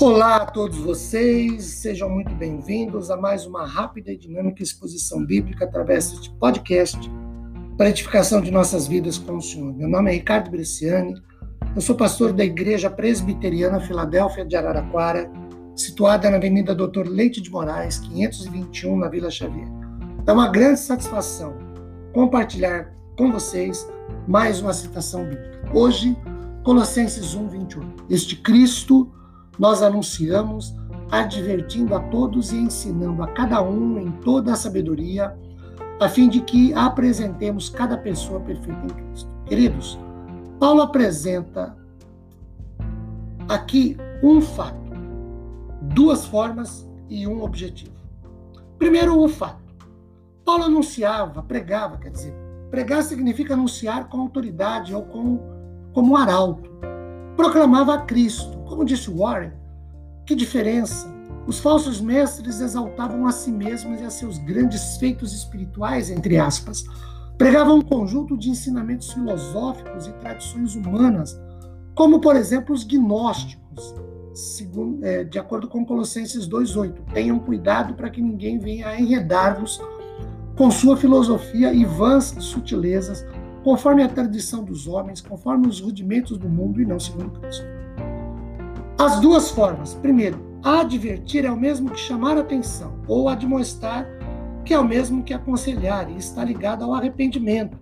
Olá a todos vocês, sejam muito bem-vindos a mais uma rápida e dinâmica exposição bíblica através deste podcast para edificação de nossas vidas com o Senhor. Meu nome é Ricardo Bresciani, eu sou pastor da Igreja Presbiteriana Filadélfia de Araraquara, situada na Avenida Doutor Leite de Moraes, 521, na Vila Xavier. É uma grande satisfação compartilhar com vocês mais uma citação bíblica. Hoje, Colossenses 1, 21. Este Cristo nós anunciamos, advertindo a todos e ensinando a cada um em toda a sabedoria, a fim de que apresentemos cada pessoa perfeita em Cristo. Queridos, Paulo apresenta aqui um fato, duas formas e um objetivo. Primeiro, o fato. Paulo anunciava, pregava, quer dizer, pregar significa anunciar com autoridade ou com, como arauto. Proclamava a Cristo como disse Warren, que diferença! Os falsos mestres exaltavam a si mesmos e a seus grandes feitos espirituais, entre aspas. Pregavam um conjunto de ensinamentos filosóficos e tradições humanas, como, por exemplo, os gnósticos, segundo, é, de acordo com Colossenses 2,8. Tenham cuidado para que ninguém venha a enredar-vos com sua filosofia e vãs sutilezas, conforme a tradição dos homens, conforme os rudimentos do mundo e não segundo Cristo. As duas formas. Primeiro, advertir é o mesmo que chamar atenção, ou admoestar, que é o mesmo que aconselhar e está ligado ao arrependimento.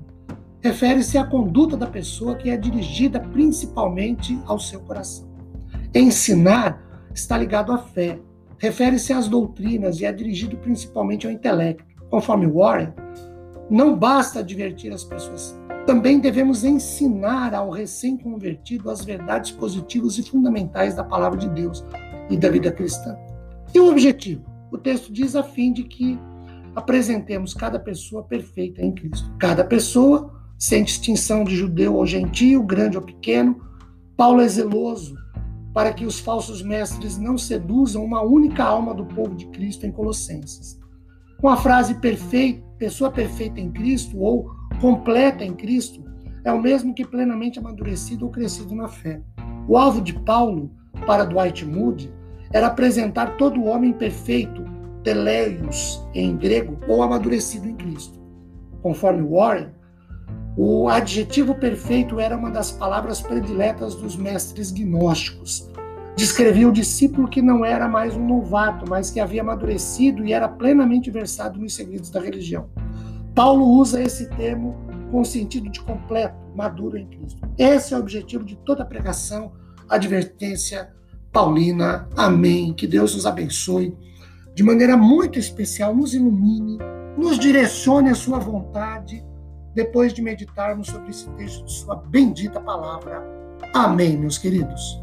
Refere-se à conduta da pessoa que é dirigida principalmente ao seu coração. Ensinar está ligado à fé. Refere-se às doutrinas e é dirigido principalmente ao intelecto. Conforme Warren, não basta advertir as pessoas também devemos ensinar ao recém-convertido as verdades positivas e fundamentais da palavra de Deus e da vida cristã. E o objetivo? O texto diz a fim de que apresentemos cada pessoa perfeita em Cristo. Cada pessoa, sem distinção de judeu ou gentio, grande ou pequeno, Paulo é zeloso para que os falsos mestres não seduzam uma única alma do povo de Cristo em Colossenses. Com a frase perfeita, pessoa perfeita em Cristo ou completa em Cristo é o mesmo que plenamente amadurecido ou crescido na fé. O alvo de Paulo para Dwight Moody era apresentar todo homem perfeito, teleios em grego, ou amadurecido em Cristo. Conforme Warren, o adjetivo perfeito era uma das palavras prediletas dos mestres gnósticos. Descrevia o discípulo que não era mais um novato, mas que havia amadurecido e era plenamente versado nos segredos da religião. Paulo usa esse termo com sentido de completo, maduro em Cristo. Esse é o objetivo de toda pregação, advertência paulina. Amém. Que Deus nos abençoe de maneira muito especial, nos ilumine, nos direcione a sua vontade, depois de meditarmos sobre esse texto de sua bendita palavra. Amém, meus queridos.